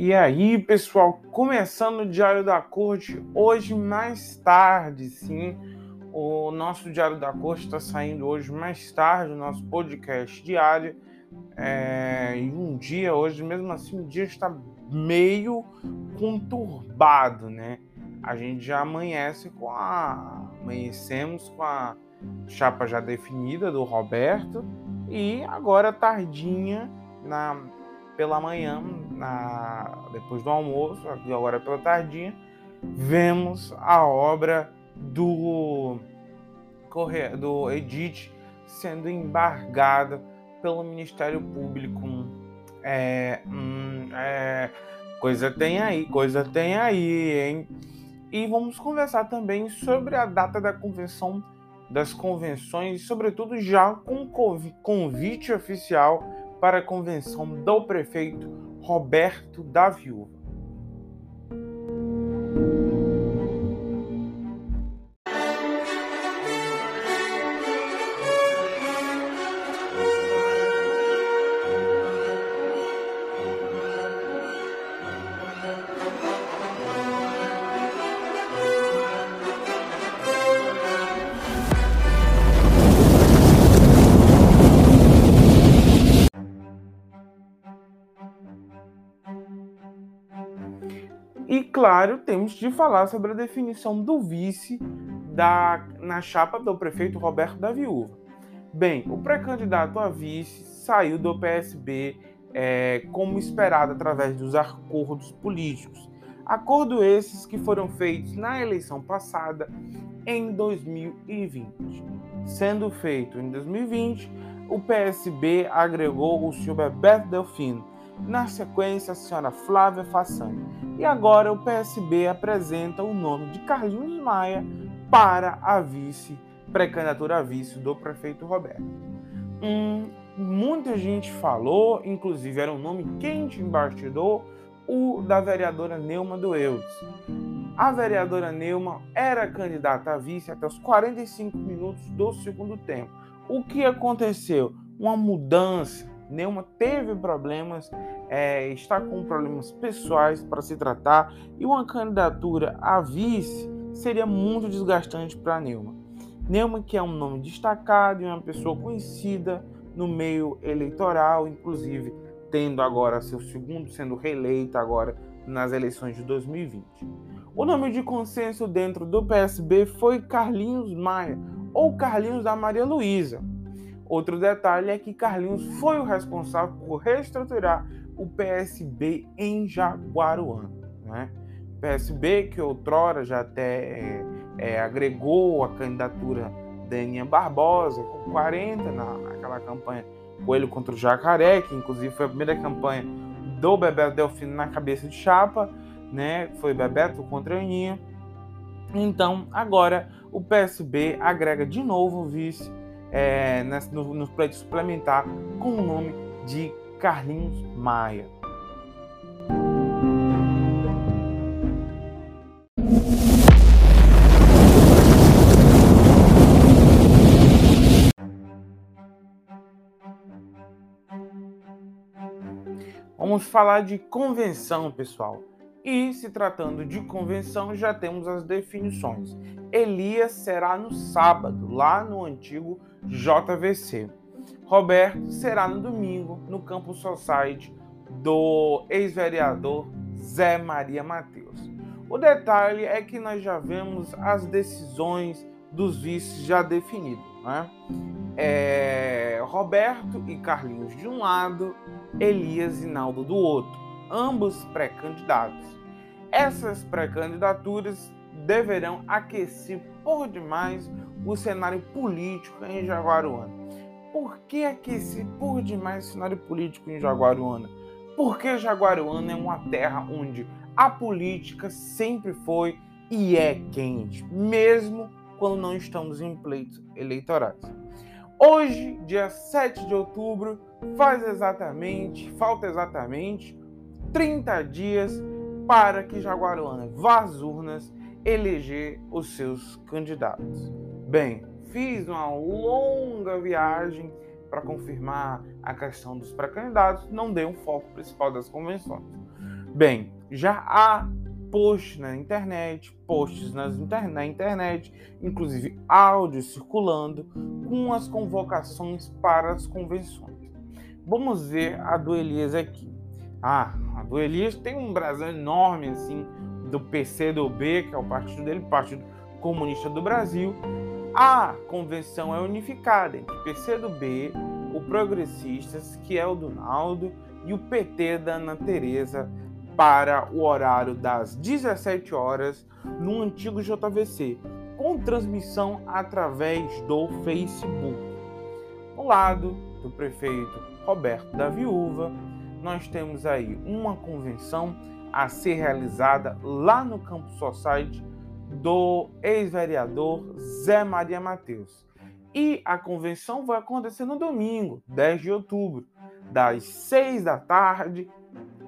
E aí, pessoal, começando o Diário da Corte, hoje mais tarde, sim, o nosso Diário da Corte está saindo hoje mais tarde, o nosso podcast diário, é, em um dia, hoje mesmo assim, o dia está meio conturbado, né? A gente já amanhece com a... amanhecemos com a chapa já definida do Roberto. E agora tardinha na pela manhã, na, depois do almoço, agora pela tardinha, vemos a obra do, do Edith sendo embargada pelo Ministério Público. É, hum, é, coisa tem aí, coisa tem aí, hein? E vamos conversar também sobre a data da convenção das convenções, sobretudo já com convite oficial para a convenção do prefeito Roberto da Viúva. Claro, temos de falar sobre a definição do vice da, na chapa do prefeito Roberto da Viúva. Bem, o pré-candidato a vice saiu do PSB é, como esperado através dos acordos políticos. Acordo esses que foram feitos na eleição passada em 2020. Sendo feito em 2020, o PSB agregou o senhor Bebeto Delfino na sequência, a senhora Flávia Fassani. E agora o PSB apresenta o nome de Carlinhos Maia para a vice, pré-candidatura a vice do prefeito Roberto. Hum, muita gente falou, inclusive era um nome quente em bastidor, o da vereadora Neuma do Eudes. A vereadora Neuma era candidata a vice até os 45 minutos do segundo tempo. O que aconteceu? Uma mudança Neuma teve problemas, é, está com problemas pessoais para se tratar e uma candidatura a vice seria muito desgastante para Neuma. Neuma, que é um nome destacado e uma pessoa conhecida no meio eleitoral, inclusive tendo agora seu segundo sendo reeleita agora nas eleições de 2020. O nome de consenso dentro do PSB foi Carlinhos Maia ou Carlinhos da Maria Luísa. Outro detalhe é que Carlinhos foi o responsável por reestruturar o PSB em Jaguaruana. Né? PSB que outrora já até é, é, agregou a candidatura da Aninha Barbosa com 40 na, naquela campanha Coelho contra o Jacaré, que inclusive foi a primeira campanha do Bebeto Delfino na cabeça de chapa, né? Foi Bebeto contra Aninha. Então, agora o PSB agrega de novo o vice é, no, no pleito suplementar com o nome de Carlinhos Maia. Vamos falar de convenção, pessoal. E se tratando de convenção, já temos as definições. Elias será no sábado, lá no antigo JVC. Roberto será no domingo, no Campus Society do ex-vereador Zé Maria Mateus. O detalhe é que nós já vemos as decisões dos vices já definidos. Né? É, Roberto e Carlinhos de um lado, Elias e Naldo do outro, ambos pré-candidatos. Essas pré-candidaturas deverão aquecer por demais o cenário político em Jaguaruana. Por que aquecer por demais o cenário político em Jaguaruana? Porque Jaguaruana é uma terra onde a política sempre foi e é quente, mesmo quando não estamos em pleitos eleitorais. Hoje, dia 7 de outubro, faz exatamente, falta exatamente 30 dias para que Jaguaruana vá às urnas eleger os seus candidatos. Bem, fiz uma longa viagem para confirmar a questão dos pré-candidatos, não dei um foco principal das convenções. Bem, já há posts na internet, posts inter na internet, inclusive áudios circulando com as convocações para as convenções. Vamos ver a do Elias aqui. Ah, do Elias tem um brasão enorme assim do PCdoB, que é o partido dele, Partido Comunista do Brasil. A convenção é unificada entre PCdoB, o Progressistas, que é o do Naldo, e o PT da Ana Tereza para o horário das 17 horas no antigo JVC, com transmissão através do Facebook. Ao lado do prefeito Roberto da Viúva, nós temos aí uma convenção a ser realizada lá no Campo Society do ex-vereador Zé Maria Mateus. E a convenção vai acontecer no domingo, 10 de outubro, das 6 da tarde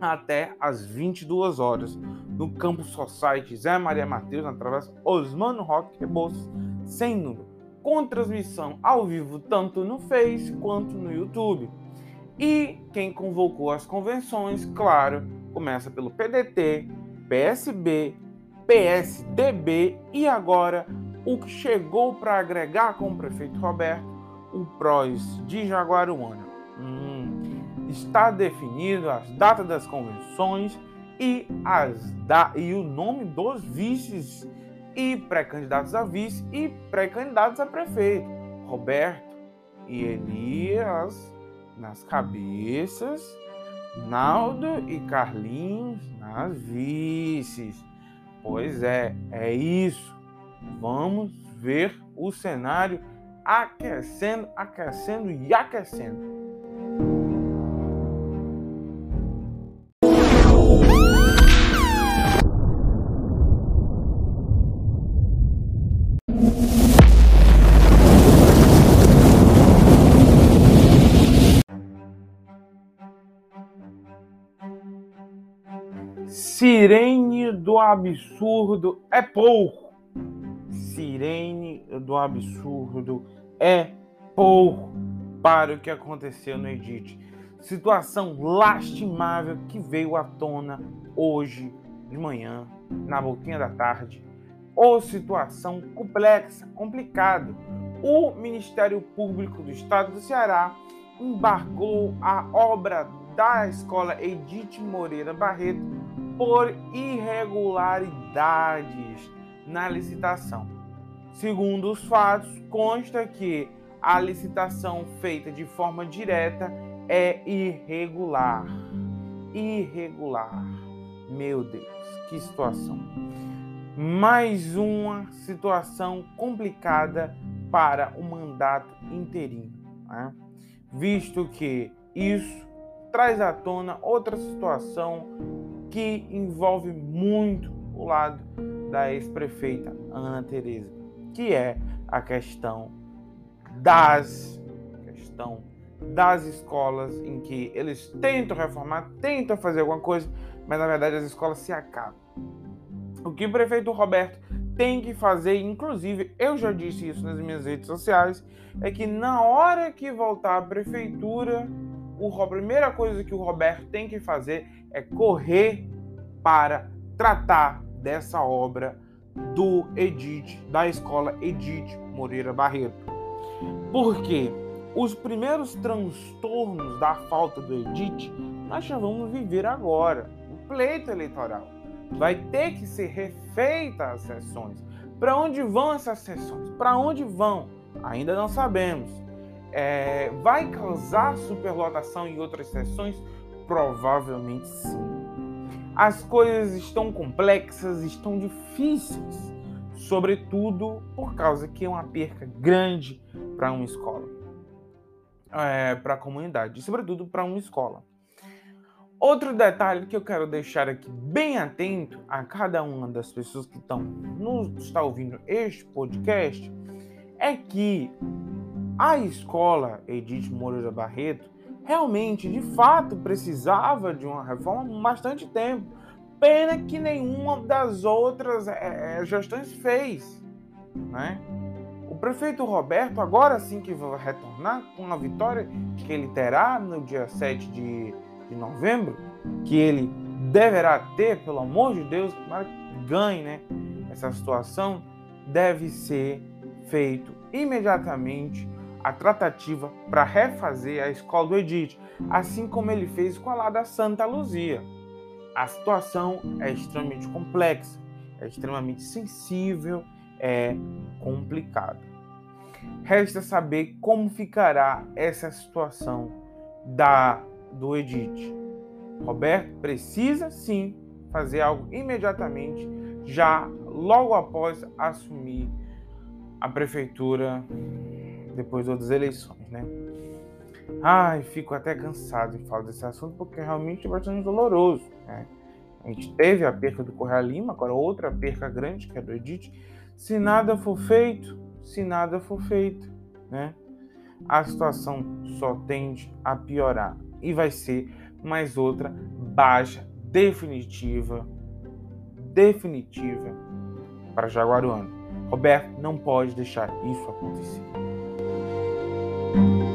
até as 22 horas, no Campo Society Zé Maria Mateus, na Travessa Osmano Roque Rebouças, sem número, com transmissão ao vivo tanto no Face quanto no YouTube. E quem convocou as convenções, claro, começa pelo PDT, PSB, PSDB e agora o que chegou para agregar com o prefeito Roberto, o PROS de Jaguaruana. Hum, está definido as datas das convenções e, as da e o nome dos vices e pré-candidatos a vice e pré-candidatos a prefeito. Roberto e Elias nas cabeças, Naldo e Carlinhos nas vices. Pois é, é isso. Vamos ver o cenário aquecendo, aquecendo e aquecendo. Sirene do absurdo é pouco. Sirene do absurdo é pouco para o que aconteceu no Edit. Situação lastimável que veio à tona hoje de manhã, na voltinha da tarde. Ou situação complexa, complicada. O Ministério Público do Estado do Ceará embargou a obra da escola Edith Moreira Barreto por irregularidades na licitação. Segundo os fatos, consta que a licitação feita de forma direta é irregular. Irregular. Meu Deus, que situação. Mais uma situação complicada para o mandato interino, né? visto que isso traz à tona outra situação que envolve muito o lado da ex-prefeita Ana Teresa, que é a questão das questão das escolas em que eles tentam reformar, tentam fazer alguma coisa, mas na verdade as escolas se acabam. O que o prefeito Roberto tem que fazer, inclusive eu já disse isso nas minhas redes sociais, é que na hora que voltar à prefeitura, a primeira coisa que o Roberto tem que fazer é correr para tratar dessa obra do Edith, da escola Edith Moreira Barreto. Porque os primeiros transtornos da falta do Edith nós já vamos viver agora, o pleito eleitoral. Vai ter que ser refeita as sessões. Para onde vão essas sessões? Para onde vão? Ainda não sabemos. É, vai causar superlotação em outras sessões? Provavelmente sim. As coisas estão complexas, estão difíceis, sobretudo por causa que é uma perca grande para uma escola, é, para a comunidade, sobretudo para uma escola. Outro detalhe que eu quero deixar aqui bem atento a cada uma das pessoas que estão nos está ouvindo este podcast é que a escola Edith Moreira Barreto realmente, de fato, precisava de uma reforma há bastante tempo. Pena que nenhuma das outras é, gestões fez. Né? O prefeito Roberto, agora sim que vai retornar com a vitória que ele terá no dia 7 de, de novembro, que ele deverá ter, pelo amor de Deus, que ganhe né, essa situação, deve ser feito imediatamente a tratativa para refazer a escola do Edith, assim como ele fez com a lá da Santa Luzia. A situação é extremamente complexa, é extremamente sensível, é complicada. Resta saber como ficará essa situação da do Edith. Roberto precisa sim fazer algo imediatamente, já logo após assumir a prefeitura depois das eleições, né? Ai, fico até cansado de falar desse assunto porque realmente é bastante doloroso, né? A gente teve a perca do Correia Lima, agora outra perca grande, que é do Edith. Se nada for feito, se nada for feito, né? A situação só tende a piorar e vai ser mais outra baixa definitiva, definitiva para Jaguaruano. Roberto não pode deixar isso acontecer. Bye.